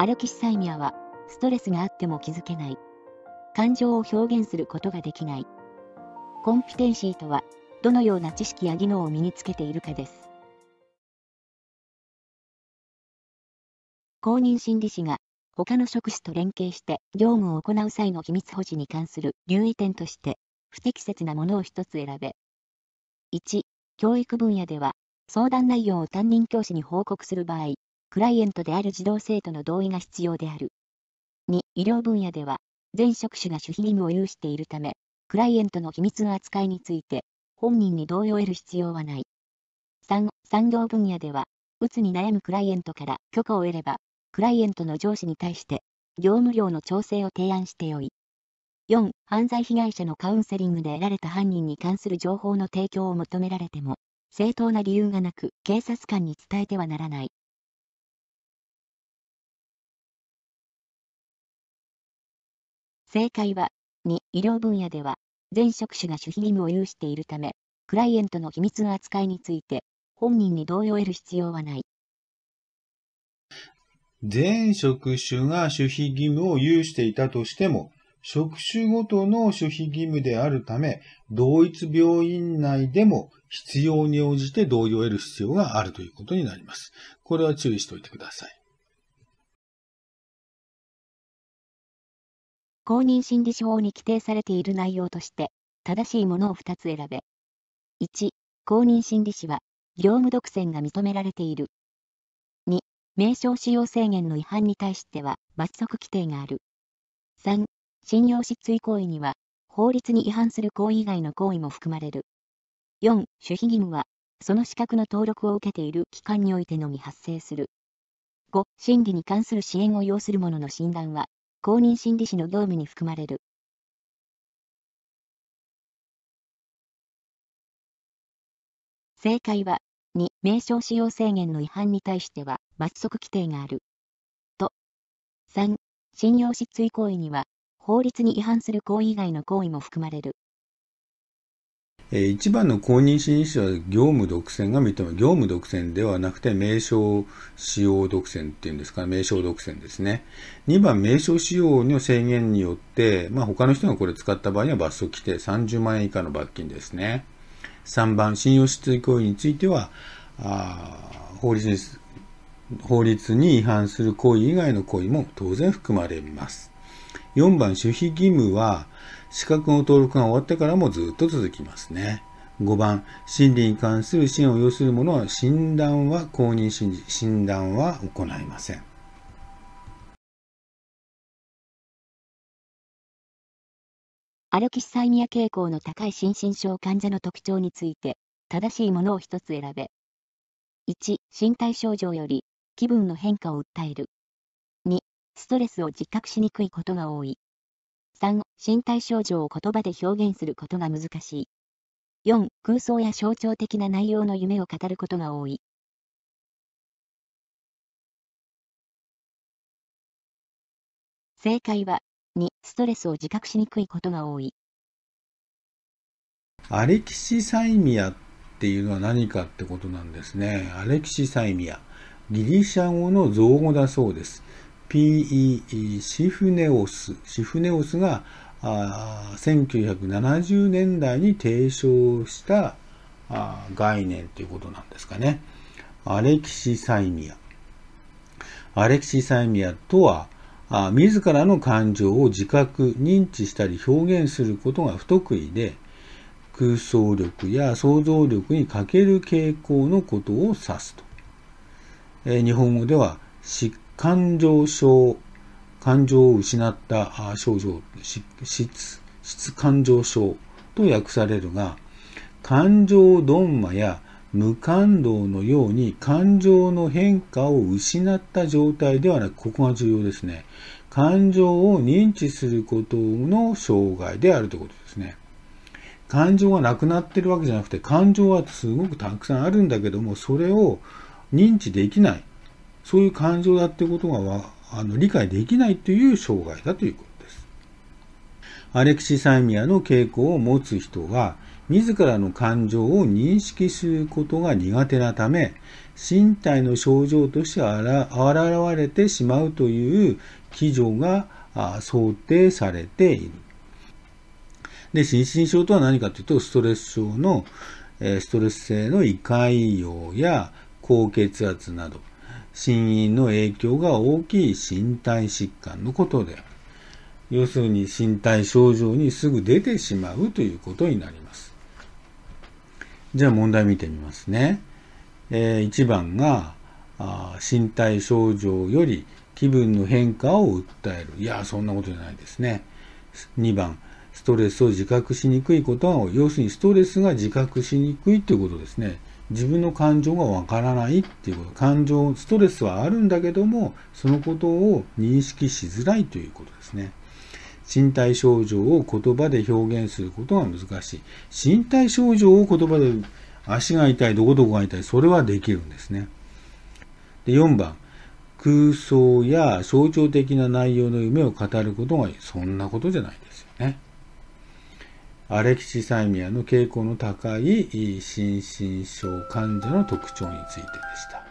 アルキシサイミアは、ストレスがあっても気づけない。感情を表現することができない。コンピテンシーとは、どのような知識や技能を身につけているかです。公認心理師が他の職種と連携して業務を行う際の秘密保持に関する留意点として不適切なものを一つ選べ。1、教育分野では相談内容を担任教師に報告する場合、クライエントである児童生徒の同意が必要である。2、医療分野では全職種が守秘義務を有しているため、クライエントの秘密の扱いについて本人に同意を得る必要はない。3、産業分野では、うつに悩むクライエントから許可を得れば、クライエントの上司に対して、業務量の調整を提案してよい。4、犯罪被害者のカウンセリングで得られた犯人に関する情報の提供を求められても、正当な理由がなく、警察官に伝えてはならない。正解は、2、医療分野では、全職種が守秘義務を有しているため、クライエントの秘密の扱いについて、本人に同意を得る必要はない。全職種が守秘義務を有していたとしても、職種ごとの守秘義務であるため、同一病院内でも必要に応じて同意を得る必要があるということになります。これは注意しておいてください。公認心理師法に規定されている内容として、正しいものを2つ選べ。1、公認心理師は、業務独占が認められている。2、名称使用制限の違反に対しては、罰則規定がある。3、信用失墜行為には、法律に違反する行為以外の行為も含まれる。4、守秘義務は、その資格の登録を受けている機関においてのみ発生する。5、心理に関する支援を要する者の診断は、公認心理師の業務に含まれる。正解は、2、名称使用制限の違反に対しては罰則規定がある。と、3、信用失墜行為には、法律に違反する行為以外の行為も含まれる。え1番の公認心理師は業務独占が認め、業務独占ではなくて名称使用独占っていうんですか、名称独占ですね。2番、名称使用の制限によって、まあ、他の人がこれ使った場合には罰則規定30万円以下の罰金ですね。3番、信用失墜行為については、あ法律法律に違反する行為以外の行為も当然含まれます。4番、守秘義務は、資格の登録が終わってからもずっと続きますね。5番、心理に関する支援を要する者は診断は公認心理、診断は行いません。アルキシサイミア傾向の高い心身症患者の特徴について、正しいものを一つ選べ。1、身体症状より気分の変化を訴える。ストレスを自覚しにくいことが多い。3、身体症状を言葉で表現することが難しい。4、空想や象徴的な内容の夢を語ることが多い。正解は、2、ストレスを自覚しにくいことが多い。アレキシサイミアっていうのは何かってことなんですね。アレキシサイミア。ギリシャ語の造語だそうです。PE シフネオス、シフネオスがあ1970年代に提唱したあ概念ということなんですかね。アレキシサイミア。アレキシサイミアとは、あ自らの感情を自覚、認知したり表現することが不得意で、空想力や想像力に欠ける傾向のことを指すと。え、日本語では、感情症、感情を失った症状、質、質感情症と訳されるが、感情ドンマや無感動のように感情の変化を失った状態ではなく、ここが重要ですね。感情を認知することの障害であるということですね。感情がなくなってるわけじゃなくて、感情はすごくたくさんあるんだけども、それを認知できない。そういう感情だってことがあの理解できないという障害だということです。アレクシサイミアの傾向を持つ人は、自らの感情を認識することが苦手なため、身体の症状として現れてしまうという基準が想定されている。で、心身症とは何かというと、ストレス症の、ストレス性の胃潰瘍や高血圧など、心因の影響が大きい身体疾患のことである。要するに身体症状にすぐ出てしまうということになります。じゃあ問題見てみますね。えー、1番があ身体症状より気分の変化を訴える。いや、そんなことじゃないですね。2番、ストレスを自覚しにくいことが多い。要するにストレスが自覚しにくいということですね。自分の感情がわからないっていうこと。感情、ストレスはあるんだけども、そのことを認識しづらいということですね。身体症状を言葉で表現することが難しい。身体症状を言葉で足が痛い、どこどこが痛い、それはできるんですね。で4番、空想や象徴的な内容の夢を語ることがいい。そんなことじゃないですよね。アレキシサイミアの傾向の高い心身症患者の特徴についてでした。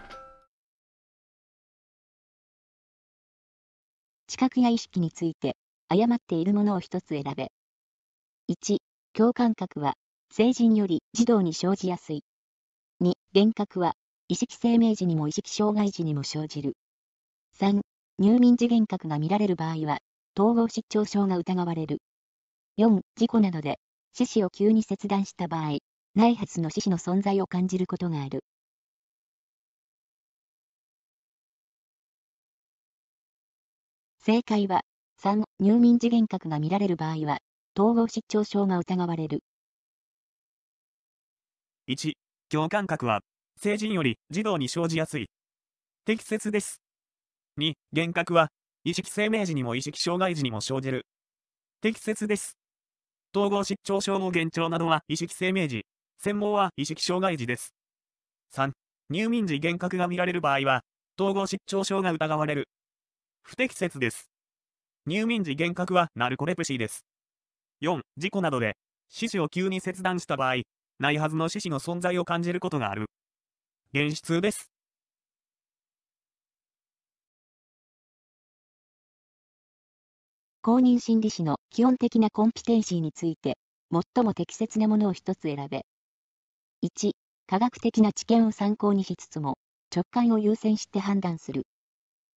知覚や意識について誤っているものを一つ選べ。1、共感覚は成人より児童に生じやすい。2、幻覚は、意識生命時にも意識障害時にも生じる。3、入眠時幻覚が見られる場合は、統合失調症が疑われる。4、事故などで、四肢を急に切断した場合、内発の四肢の存在を感じることがある。正解は、3、入眠時幻覚が見られる場合は、統合失調症が疑われる。1、共感覚は、成人より児童に生じやすい。適切です。2、幻覚は、意識生命時にも意識障害時にも生じる。適切です。統合失調症の幻聴などは意識生命時、専門は意識障害時です。3、入眠時幻覚が見られる場合は、統合失調症が疑われる。不適切です。入眠時幻覚はナルコレプシーです。4、事故などで、四肢を急に切断した場合、ないはずの獅子の存在を感じることがある。現実です。公認心理師の基本的なコンピテンシーについて、最も適切なものを一つ選べ。1、科学的な知見を参考にしつつも、直感を優先して判断する。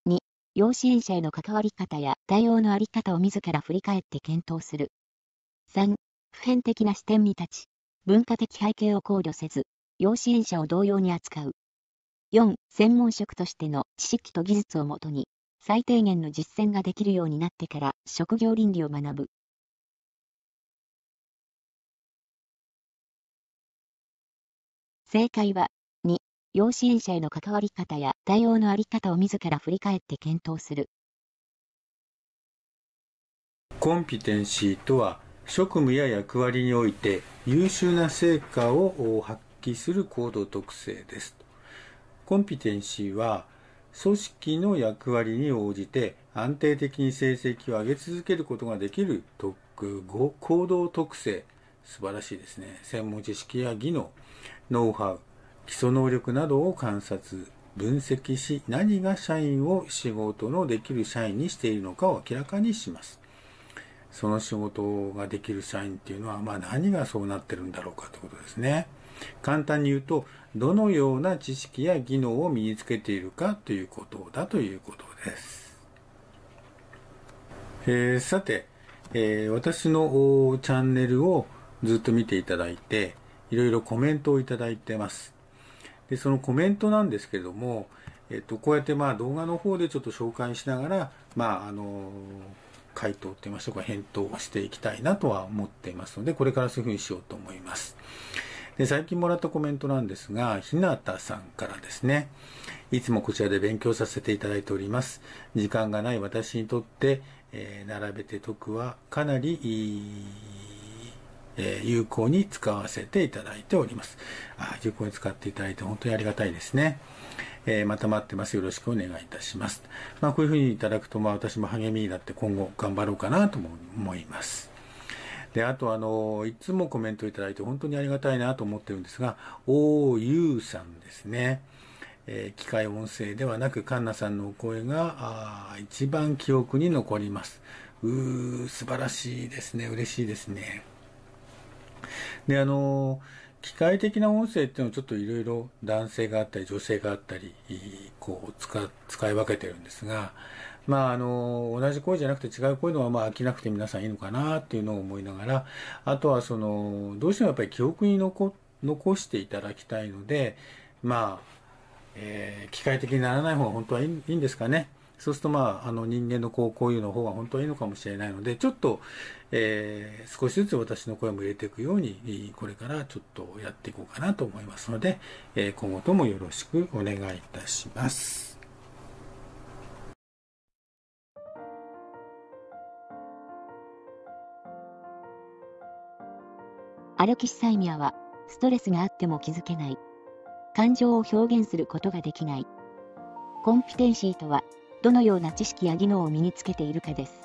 2、養子縁者への関わり方や対応のあり方を自ら振り返って検討する。3、普遍的な視点に立ち、文化的背景を考慮せず、養子縁者を同様に扱う。4、専門職としての知識と技術をもとに、最低限の実践ができるようになってから職業倫理を学ぶ。正解は、2、養子縁者への関わり方や対応のあり方を自ら振り返って検討する。コンピテンシーとは、職務や役割において優秀な成果を発揮する行動特性です。コンピテンシーは組織の役割に応じて安定的に成績を上げ続けることができる特行動特性。素晴らしいですね。専門知識や技能ノウハウ基礎能力などを観察分析し何が社員を仕事のできる社員にしているのかを明らかにします。その仕事ができる社員っていうのは、まあ何がそうなってるんだろうかということですね。簡単に言うと、どのような知識や技能を身につけているかということだということです。えー、さて、えー、私のチャンネルをずっと見ていただいて、いろいろコメントをいただいてます。で、そのコメントなんですけれども、えっと、こうやってまあ動画の方でちょっと紹介しながら、まあ、あの回答って言いましょうか、返答をしていきたいなとは思っていますので、これからそういうふうにしようと思います。で最近もらったコメントなんですが、ひなたさんからですね、いつもこちらで勉強させていただいております。時間がない私にとって、えー、並べて解くはかなりえー、有効に使わせていただいております。あ有効に使っていただいて本当にありがたいですね。えー、また待ってます。よろしくお願いいたします。まあ、こういうふうにいただくと、まあ、私も励みになって今後頑張ろうかなと思います。で、あとあの、いつもコメントいただいて本当にありがたいなと思ってるんですが、おーゆうさんですね。えー、機械音声ではなく、カンナさんのお声が、あ一番記憶に残ります。うー、素晴らしいですね。嬉しいですね。で、あの機械的な音声っていうのはちょっといろいろ男性があったり女性があったり、こう使、使い分けてるんですが、まあ、あの、同じ声じゃなくて違う声のはまあ飽きなくて皆さんいいのかなっていうのを思いながら、あとはその、どうしてもやっぱり記憶に残、残していただきたいので、まあ、えー、機械的にならない方が本当はいいんですかね。そうすると、まあ、あの人間のこうこういうの方が本当はいいのかもしれないので、ちょっと、えー、少しずつ私の声も入れていくように、これからちょっとやっていこうかなと思いますので、えー、今後ともよろしくお願いいたします。アルキシサイミアは、ストレスがあっても気づけない。感情を表現することができない。コンピテンシーとは、どのような知識や技能を身につけているかです。